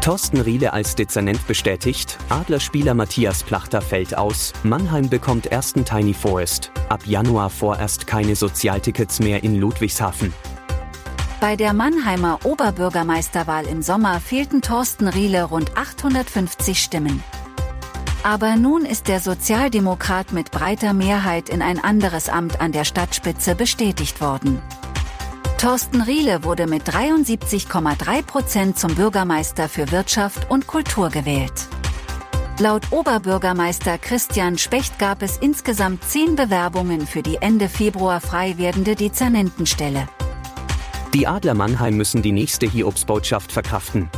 Thorsten Riele als Dezernent bestätigt, Adlerspieler Matthias Plachter fällt aus, Mannheim bekommt ersten Tiny Forest, ab Januar vorerst keine Sozialtickets mehr in Ludwigshafen. Bei der Mannheimer Oberbürgermeisterwahl im Sommer fehlten Thorsten Riele rund 850 Stimmen. Aber nun ist der Sozialdemokrat mit breiter Mehrheit in ein anderes Amt an der Stadtspitze bestätigt worden. Thorsten Riele wurde mit 73,3 Prozent zum Bürgermeister für Wirtschaft und Kultur gewählt. Laut Oberbürgermeister Christian Specht gab es insgesamt zehn Bewerbungen für die Ende Februar frei werdende Dezernentenstelle. Die Adler Mannheim müssen die nächste Hiobsbotschaft verkraften.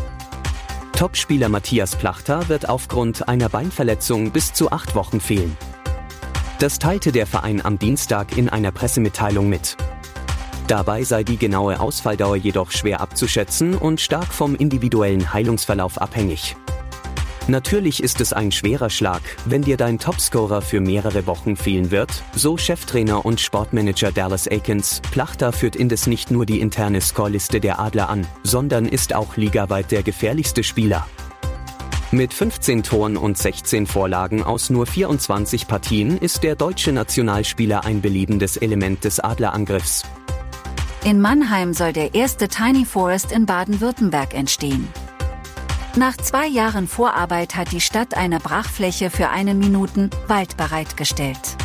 Topspieler Matthias Plachter wird aufgrund einer Beinverletzung bis zu acht Wochen fehlen. Das teilte der Verein am Dienstag in einer Pressemitteilung mit. Dabei sei die genaue Ausfalldauer jedoch schwer abzuschätzen und stark vom individuellen Heilungsverlauf abhängig. Natürlich ist es ein schwerer Schlag, wenn dir dein Topscorer für mehrere Wochen fehlen wird, so Cheftrainer und Sportmanager Dallas Aikens. Plachter führt indes nicht nur die interne Scoreliste der Adler an, sondern ist auch ligaweit der gefährlichste Spieler. Mit 15 Toren und 16 Vorlagen aus nur 24 Partien ist der deutsche Nationalspieler ein beliebendes Element des Adlerangriffs. In Mannheim soll der erste Tiny Forest in Baden-Württemberg entstehen. Nach zwei Jahren Vorarbeit hat die Stadt eine Brachfläche für einen Minuten Wald bereitgestellt.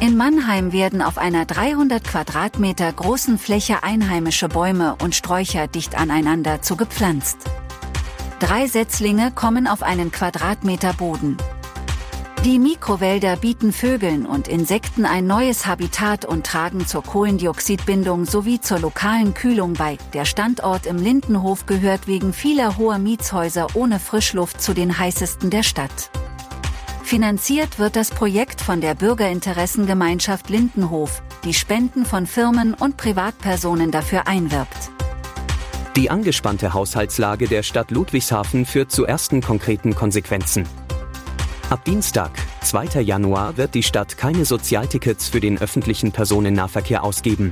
In Mannheim werden auf einer 300 Quadratmeter großen Fläche einheimische Bäume und Sträucher dicht aneinander zugepflanzt. Drei Setzlinge kommen auf einen Quadratmeter Boden. Die Mikrowälder bieten Vögeln und Insekten ein neues Habitat und tragen zur Kohlendioxidbindung sowie zur lokalen Kühlung bei. Der Standort im Lindenhof gehört wegen vieler hoher Mietshäuser ohne Frischluft zu den heißesten der Stadt. Finanziert wird das Projekt von der Bürgerinteressengemeinschaft Lindenhof, die Spenden von Firmen und Privatpersonen dafür einwirbt. Die angespannte Haushaltslage der Stadt Ludwigshafen führt zu ersten konkreten Konsequenzen. Ab Dienstag, 2. Januar, wird die Stadt keine Sozialtickets für den öffentlichen Personennahverkehr ausgeben.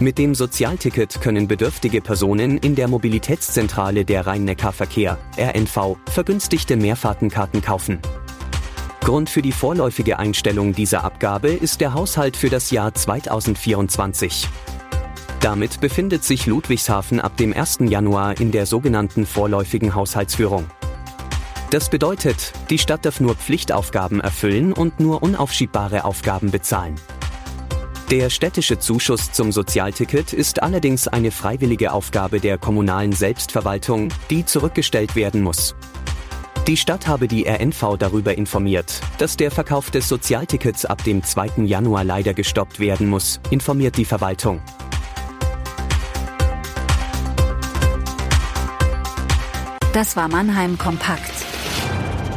Mit dem Sozialticket können bedürftige Personen in der Mobilitätszentrale der Rhein-Neckar-Verkehr, RNV, vergünstigte Mehrfahrtenkarten kaufen. Grund für die vorläufige Einstellung dieser Abgabe ist der Haushalt für das Jahr 2024. Damit befindet sich Ludwigshafen ab dem 1. Januar in der sogenannten vorläufigen Haushaltsführung. Das bedeutet, die Stadt darf nur Pflichtaufgaben erfüllen und nur unaufschiebbare Aufgaben bezahlen. Der städtische Zuschuss zum Sozialticket ist allerdings eine freiwillige Aufgabe der kommunalen Selbstverwaltung, die zurückgestellt werden muss. Die Stadt habe die RNV darüber informiert, dass der Verkauf des Sozialtickets ab dem 2. Januar leider gestoppt werden muss, informiert die Verwaltung. Das war Mannheim Kompakt.